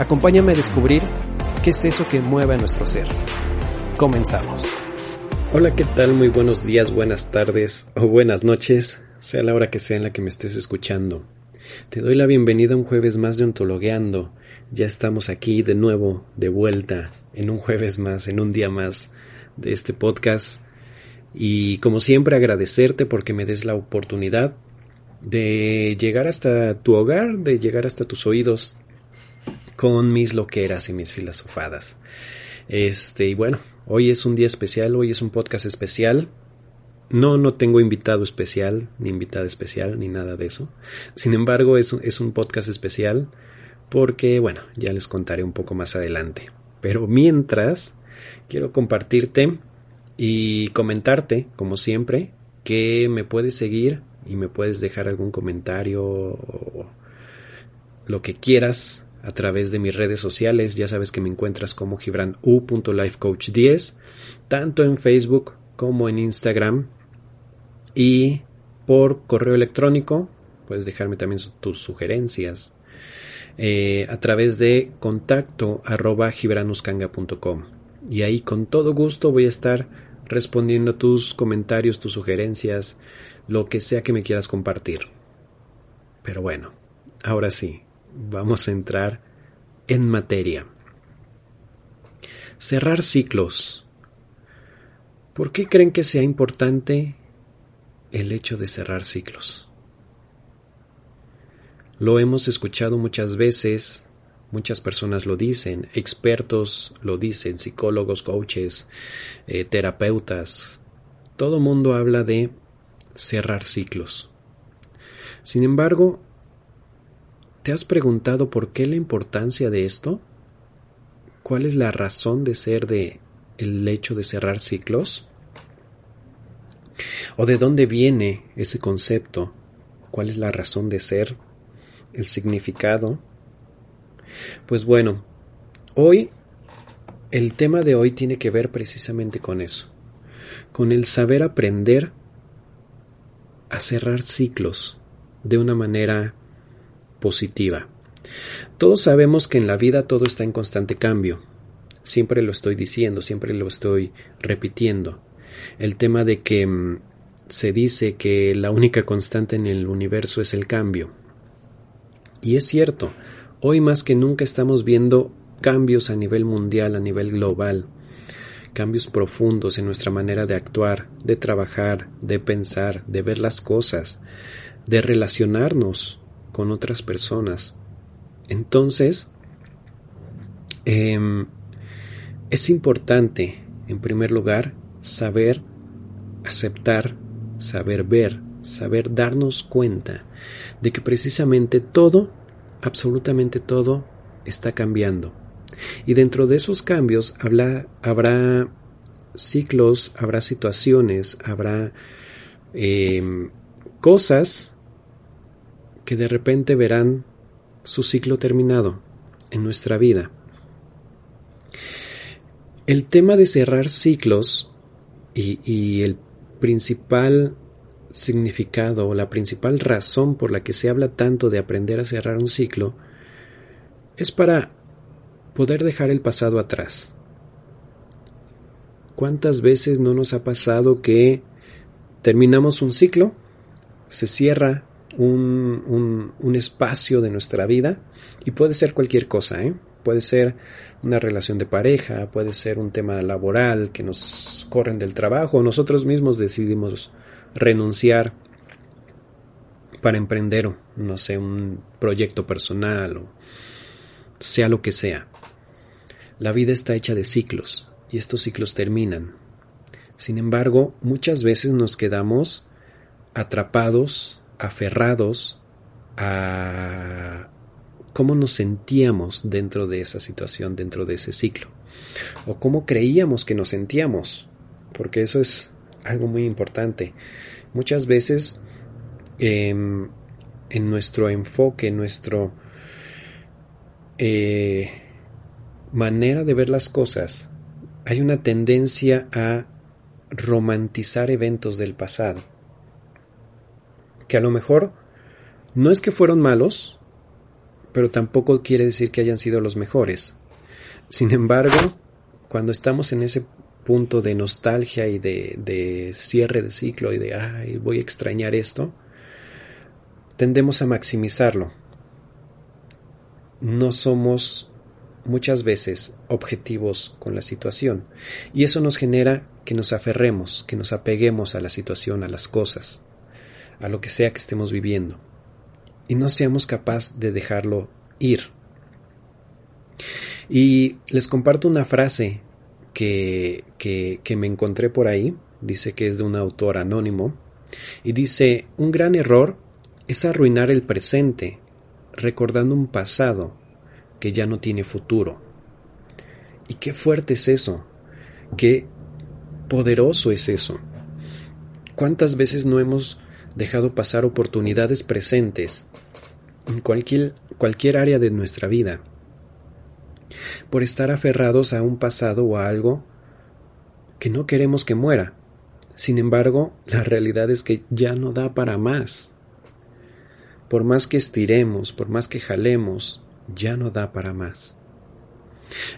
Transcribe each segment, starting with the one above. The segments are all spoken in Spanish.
Acompáñame a descubrir qué es eso que mueve a nuestro ser. Comenzamos. Hola, ¿qué tal? Muy buenos días, buenas tardes o buenas noches, sea la hora que sea en la que me estés escuchando. Te doy la bienvenida a un jueves más de Ontologueando. Ya estamos aquí de nuevo, de vuelta, en un jueves más, en un día más de este podcast. Y como siempre agradecerte porque me des la oportunidad de llegar hasta tu hogar, de llegar hasta tus oídos con mis loqueras y mis filosofadas. Este, y bueno, hoy es un día especial, hoy es un podcast especial. No, no tengo invitado especial, ni invitada especial, ni nada de eso. Sin embargo, es, es un podcast especial porque, bueno, ya les contaré un poco más adelante. Pero mientras, quiero compartirte y comentarte, como siempre, que me puedes seguir y me puedes dejar algún comentario o lo que quieras a través de mis redes sociales. Ya sabes que me encuentras como gibranu.lifecoach10, tanto en Facebook como en Instagram. Y por correo electrónico, puedes dejarme también tus sugerencias eh, a través de contacto gibranuscanga.com. Y ahí con todo gusto voy a estar respondiendo tus comentarios, tus sugerencias, lo que sea que me quieras compartir. Pero bueno, ahora sí, vamos a entrar en materia. Cerrar ciclos. ¿Por qué creen que sea importante el hecho de cerrar ciclos? Lo hemos escuchado muchas veces, muchas personas lo dicen, expertos lo dicen, psicólogos, coaches, eh, terapeutas, todo mundo habla de cerrar ciclos. Sin embargo, ¿Te has preguntado por qué la importancia de esto? ¿Cuál es la razón de ser de el hecho de cerrar ciclos? ¿O de dónde viene ese concepto? ¿Cuál es la razón de ser? ¿El significado? Pues bueno, hoy el tema de hoy tiene que ver precisamente con eso, con el saber aprender a cerrar ciclos de una manera positiva. Todos sabemos que en la vida todo está en constante cambio. Siempre lo estoy diciendo, siempre lo estoy repitiendo. El tema de que mm, se dice que la única constante en el universo es el cambio. Y es cierto, hoy más que nunca estamos viendo cambios a nivel mundial, a nivel global, cambios profundos en nuestra manera de actuar, de trabajar, de pensar, de ver las cosas, de relacionarnos con otras personas. Entonces, em, es importante, en primer lugar, saber aceptar, saber ver, saber darnos cuenta de que precisamente todo, absolutamente todo, está cambiando. Y dentro de esos cambios habrá ciclos, habrá situaciones, habrá em, cosas que de repente verán su ciclo terminado en nuestra vida. El tema de cerrar ciclos y, el principal significado o la principal razón por la que se habla tanto de aprender a cerrar un ciclo es para poder dejar el pasado atrás. ¿Cuántas veces no nos ha pasado que terminamos un ciclo, se cierra un, un, espacio de nuestra vida y puede ser cualquier cosa, ¿eh? Puede ser una relación de pareja, puede ser un tema laboral que nos corren del trabajo, nosotros mismos decidimos renunciar para emprender, no sé, un proyecto personal o sea lo que sea. La vida está hecha de ciclos y estos ciclos terminan. Sin embargo, muchas veces nos quedamos atrapados, aferrados a cómo nos sentíamos dentro de esa situación, dentro de ese ciclo, o cómo creíamos que nos sentíamos, porque eso es algo muy importante. Muchas veces em, en nuestro enfoque, en nuestro eh, manera de ver las cosas, hay una tendencia a romantizar eventos del pasado, que a lo mejor no es que fueron malos, pero tampoco quiere decir que hayan sido los mejores. Sin embargo, cuando estamos en ese punto de nostalgia y de, cierre de ciclo y de, ay, voy a extrañar esto, tendemos a maximizarlo. No somos muchas veces objetivos con la situación y eso nos genera que nos aferremos, que nos apeguemos a la situación, a las cosas, a lo que sea que estemos viviendo y no seamos capaces de dejarlo ir. Y les comparto una frase que, que, me encontré por ahí, dice que es de un autor anónimo, y dice, un gran error es arruinar el presente recordando un pasado que ya no tiene futuro. Y qué fuerte es eso, qué poderoso es eso. ¿Cuántas veces no hemos dejado pasar oportunidades presentes en cualquier, cualquier área de nuestra vida, por estar aferrados a un pasado o a algo que no queremos que muera. Sin embargo, la realidad es que ya no da para más. Por más que estiremos, por más que jalemos, ya no da para más.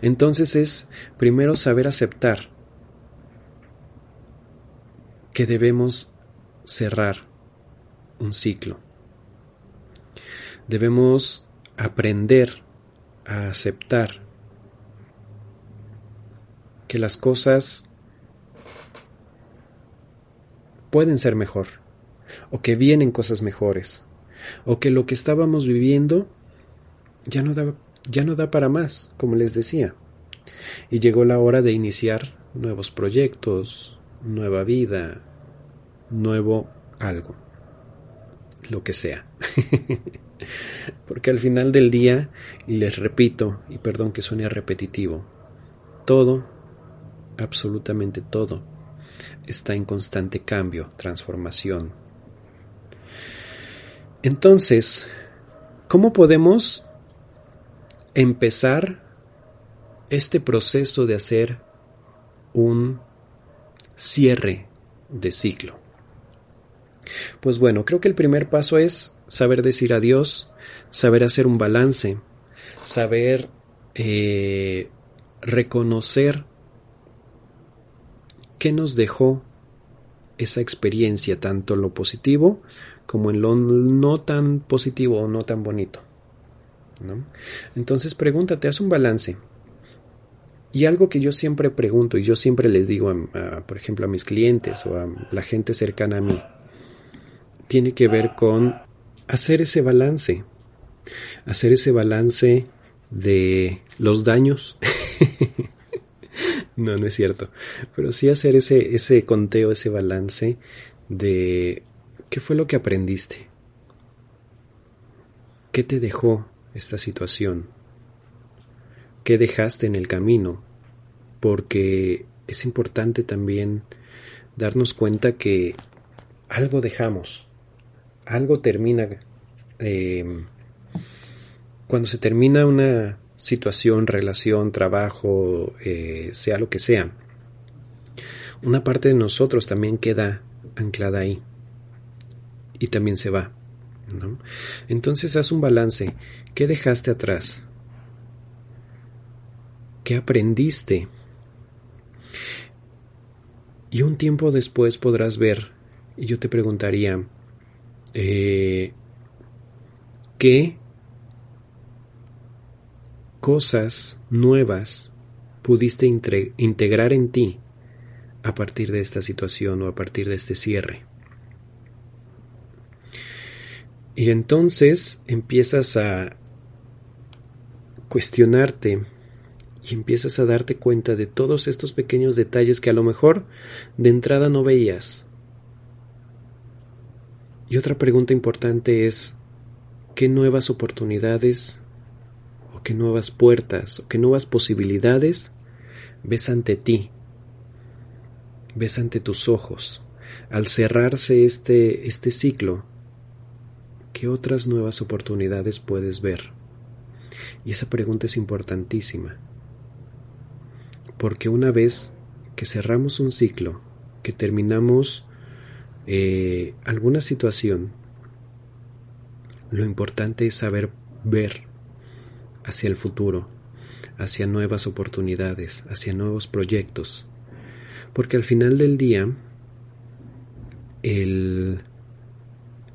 Entonces es primero saber aceptar que debemos cerrar un ciclo. Debemos aprender a aceptar que las cosas pueden ser mejor, o que vienen cosas mejores, o que lo que estábamos viviendo ya no da, ya no da para más, como les decía. Y llegó la hora de iniciar nuevos proyectos, nueva vida, nuevo algo, lo que sea. Porque al final del día, y les repito, y perdón que suene repetitivo, todo, absolutamente todo, está en constante cambio, transformación. Entonces, ¿cómo podemos empezar este proceso de hacer un cierre de ciclo? Pues bueno, creo que el primer paso es saber decir adiós, saber hacer un balance, saber eh, reconocer qué nos dejó esa experiencia, tanto en lo positivo como en lo no tan positivo o no tan bonito. Entonces pregúntate, haz un balance. Y algo que yo siempre pregunto y yo siempre les digo, por ejemplo, a mis clientes o a la gente cercana a mí, tiene que ver con hacer ese balance, hacer ese balance de los daños. no, no es cierto, pero sí hacer ese, ese conteo, ese balance de qué fue lo que aprendiste, qué te dejó esta situación, qué dejaste en el camino, porque es importante también darnos cuenta que algo dejamos algo termina, eh, cuando se termina una situación, relación, trabajo, eh, sea lo que sea, una parte de nosotros también queda anclada ahí y también se va. Entonces haz un balance. ¿Qué dejaste atrás? ¿Qué aprendiste? Y un tiempo después podrás ver, y yo te preguntaría, eh, qué cosas nuevas pudiste integrar en ti a partir de esta situación o a partir de este cierre. Y entonces empiezas a cuestionarte y empiezas a darte cuenta de todos estos pequeños detalles que a lo mejor de entrada no veías. Y otra pregunta importante es, ¿qué nuevas oportunidades o qué nuevas puertas o qué nuevas posibilidades ves ante ti? ¿Ves ante tus ojos? Al cerrarse este, este ciclo, ¿qué otras nuevas oportunidades puedes ver? Y esa pregunta es importantísima. Porque una vez que cerramos un ciclo, que terminamos eh, alguna situación, lo importante es saber ver hacia el futuro, hacia nuevas oportunidades, hacia nuevos proyectos. Porque al final del día, el,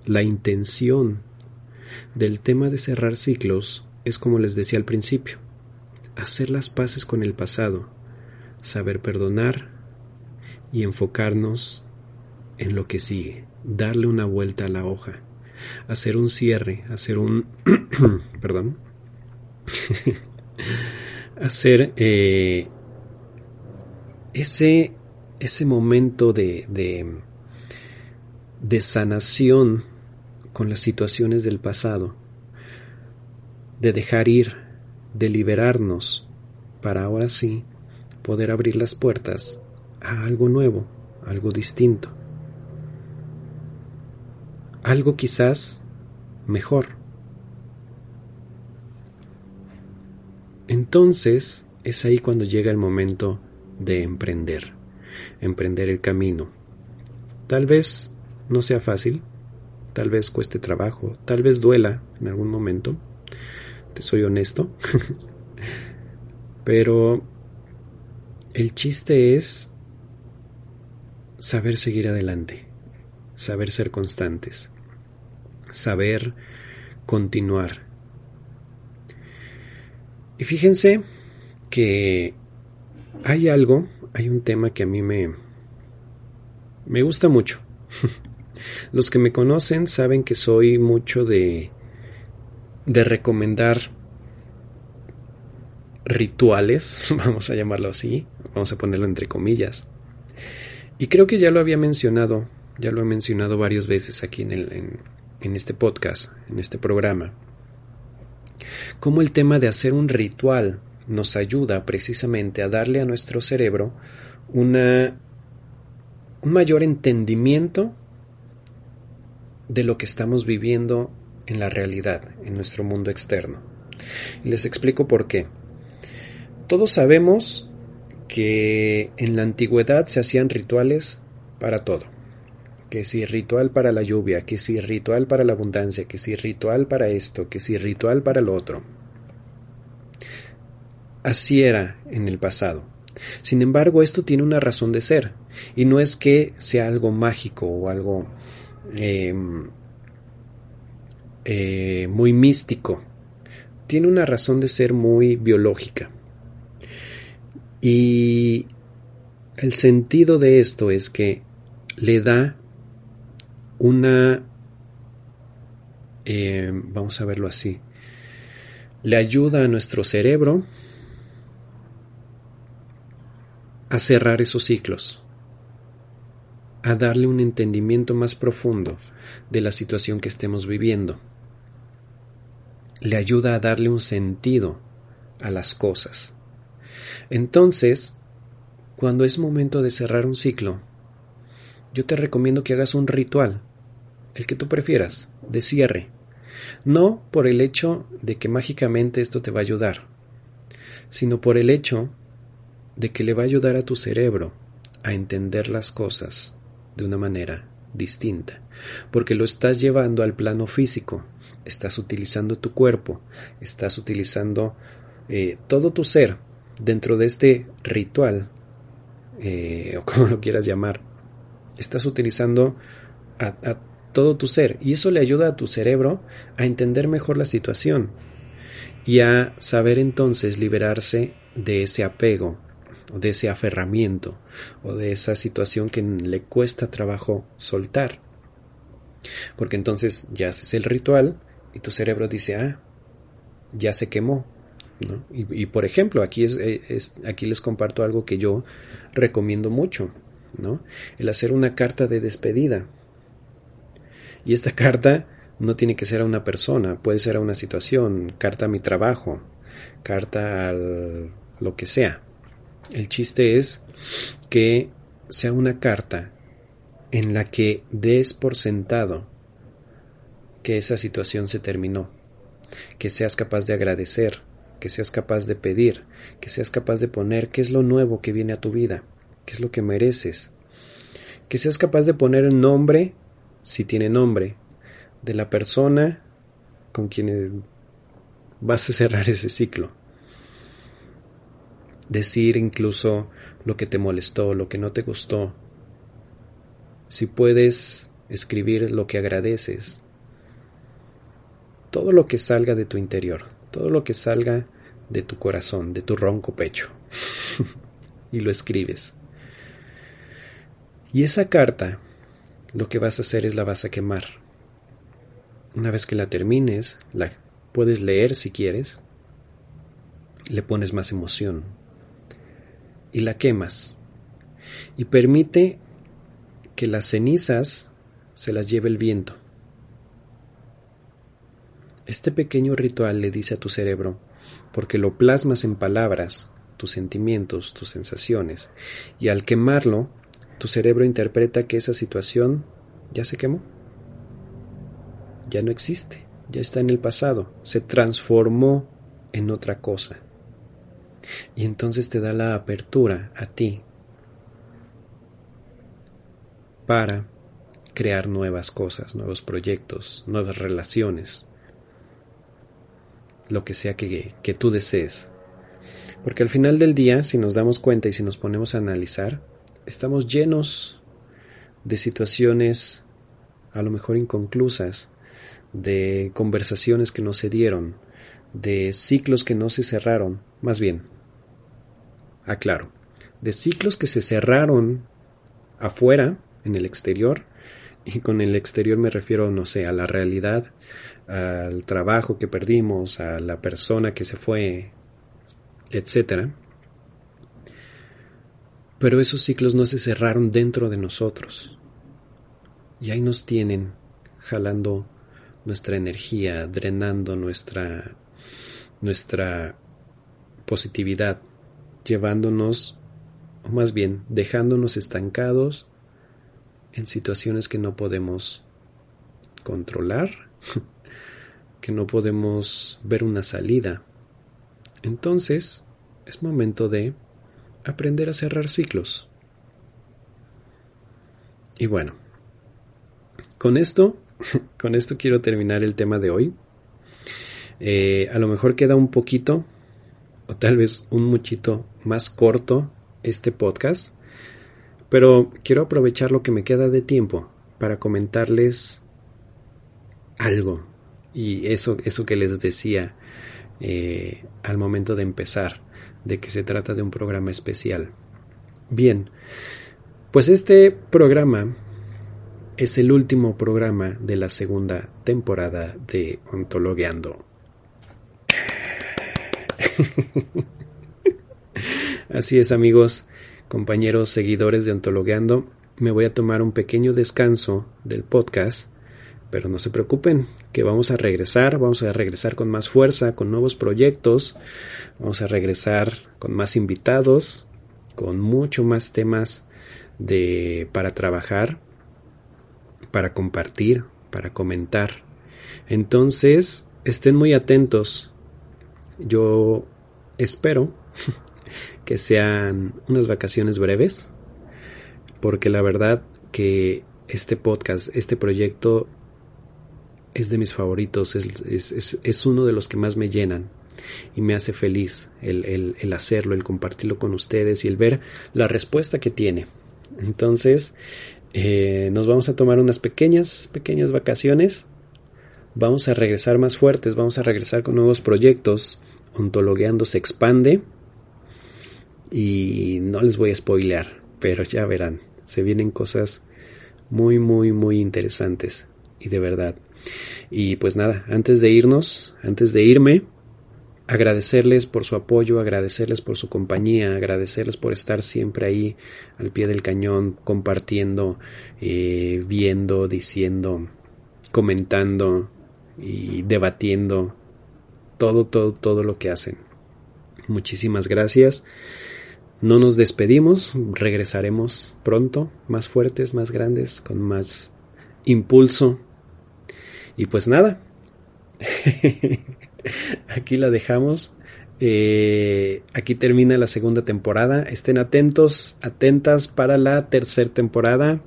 la intención del tema de cerrar ciclos es como les decía al principio, hacer las paces con el pasado, saber perdonar y enfocarnos en lo que sigue, darle una vuelta a la hoja, hacer un cierre, hacer un... perdón. hacer eh, ese, ese momento de, de, de sanación con las situaciones del pasado, de dejar ir, de liberarnos, para ahora sí poder abrir las puertas a algo nuevo, algo distinto, algo quizás mejor. Entonces es ahí cuando llega el momento de emprender, emprender el camino. Tal vez no sea fácil, tal vez cueste trabajo, tal vez duela en algún momento, te soy honesto, pero el chiste es saber seguir adelante, saber ser constantes, saber continuar. Y fíjense que hay algo, hay un tema que a mí me, me gusta mucho. Los que me conocen saben que soy mucho de, de recomendar rituales, vamos a llamarlo así, vamos a ponerlo entre comillas. Y creo que ya lo había mencionado, ya lo he mencionado varias veces aquí en, el, en, este podcast, en este programa, como el tema de hacer un ritual nos ayuda precisamente a darle a nuestro cerebro una, un mayor entendimiento de lo que estamos viviendo en la realidad, en nuestro mundo externo. Y les explico por qué. Todos sabemos que en la antigüedad se hacían rituales para todo. Que si ritual para la lluvia, que si ritual para la abundancia, que si ritual para esto, que si ritual para lo otro. Así era en el pasado. Sin embargo, esto tiene una razón de ser, y no es que sea algo mágico o algo em, eh, muy místico. Tiene una razón de ser muy biológica. Y el sentido de esto es que le da una, eh, vamos a verlo así, le ayuda a nuestro cerebro a cerrar esos ciclos, a darle un entendimiento más profundo de la situación que estemos viviendo. Le ayuda a darle un sentido a las cosas. Entonces, cuando es momento de cerrar un ciclo, yo te recomiendo que hagas un ritual, el que tú prefieras, de cierre. No por el hecho de que mágicamente esto te va a ayudar, sino por el hecho de que le va a ayudar a tu cerebro a entender las cosas de una manera distinta, porque lo estás llevando al plano físico, estás utilizando tu cuerpo, estás utilizando eh, todo tu ser dentro de este ritual, eh, o como lo quieras llamar, estás utilizando a, todo tu ser. Y eso le ayuda a tu cerebro a entender mejor la situación y a saber entonces liberarse de ese apego, o de ese aferramiento, o de esa situación que le cuesta trabajo soltar. Porque entonces ya haces el ritual y tu cerebro dice, ah, ya se quemó. ¿no? Y, por ejemplo, aquí, es, aquí les comparto algo que yo recomiendo mucho, ¿no? El hacer una carta de despedida. Y esta carta no tiene que ser a una persona, puede ser a una situación, carta a mi trabajo, carta al lo que sea. El chiste es que sea una carta en la que des por sentado que esa situación se terminó, que seas capaz de agradecer, que seas capaz de pedir, que seas capaz de poner qué es lo nuevo que viene a tu vida, qué es lo que mereces, que seas capaz de poner nombre, si tiene nombre, de la persona con quien vas a cerrar ese ciclo. Decir incluso lo que te molestó, lo que no te gustó. Si puedes escribir lo que agradeces. Todo lo que salga de tu interior, todo lo que salga de tu corazón, de tu ronco pecho. y lo escribes. Y esa carta, lo que vas a hacer es la vas a quemar una vez que la termines, la puedes leer si quieres, le pones más emoción y la quemas. Y permite que las cenizas se las lleve el viento. Este pequeño ritual le dice a tu cerebro, porque lo plasmas en palabras, tus sentimientos, tus sensaciones, y al quemarlo, tu cerebro interpreta que esa situación ya se quemó ya no existe, ya está en el pasado, se transformó en otra cosa. Y entonces te da la apertura a ti para crear nuevas cosas, nuevos proyectos, nuevas relaciones, lo que sea que, que tú desees. Porque al final del día, si nos damos cuenta y si nos ponemos a analizar, estamos llenos de situaciones a lo mejor inconclusas, de conversaciones que no se dieron, de ciclos que no se cerraron, más bien, aclaro, de ciclos que se cerraron afuera, en el exterior, y con el exterior me refiero, no sé, a la realidad, al trabajo que perdimos, a la persona que se fue, etcétera. Pero esos ciclos no se cerraron dentro de nosotros. Y ahí nos tienen jalando nuestra energía, drenando nuestra, nuestra positividad, llevándonos, o más bien dejándonos estancados en situaciones que no podemos controlar, que no podemos ver una salida. Entonces, es momento de aprender a cerrar ciclos. Y bueno, con esto con esto quiero terminar el tema de hoy. Eh, a lo mejor queda un poquito, o tal vez un muchito más corto este podcast, pero quiero aprovechar lo que me queda de tiempo para comentarles algo. Y eso, eso que les decía eh, al momento de empezar, de que se trata de un programa especial. Bien, pues este programa es el último programa de la segunda temporada de Ontologueando. Así es amigos, compañeros, seguidores de Ontologueando, me voy a tomar un pequeño descanso del podcast, pero no se preocupen, que vamos a regresar, vamos a regresar con más fuerza, con nuevos proyectos, vamos a regresar con más invitados, con mucho más temas de para trabajar para compartir, para comentar. Entonces, estén muy atentos. Yo espero que sean unas vacaciones breves, porque la verdad que este podcast, este proyecto es de mis favoritos, es, uno de los que más me llenan y me hace feliz el, el hacerlo, el compartirlo con ustedes y el ver la respuesta que tiene. Entonces, Eh, nos vamos a tomar unas pequeñas, pequeñas vacaciones. Vamos a regresar más fuertes, vamos a regresar con nuevos proyectos. Ontologueando se expande. Y no les voy a spoilear, pero ya verán. Se vienen cosas muy, muy, muy interesantes. Y de verdad. Y pues nada, antes de irnos, antes de irme, agradecerles por su apoyo, agradecerles por su compañía, agradecerles por estar siempre ahí al pie del cañón, compartiendo, eh, viendo, diciendo, comentando y debatiendo todo, todo, todo lo que hacen. Muchísimas gracias. No nos despedimos, regresaremos pronto, más fuertes, más grandes, con más impulso. Y pues nada, aquí la dejamos. Eh, aquí termina la segunda temporada. Estén atentos, atentas para la tercera temporada.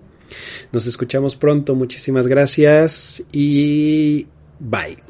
Nos escuchamos pronto. Muchísimas gracias y bye.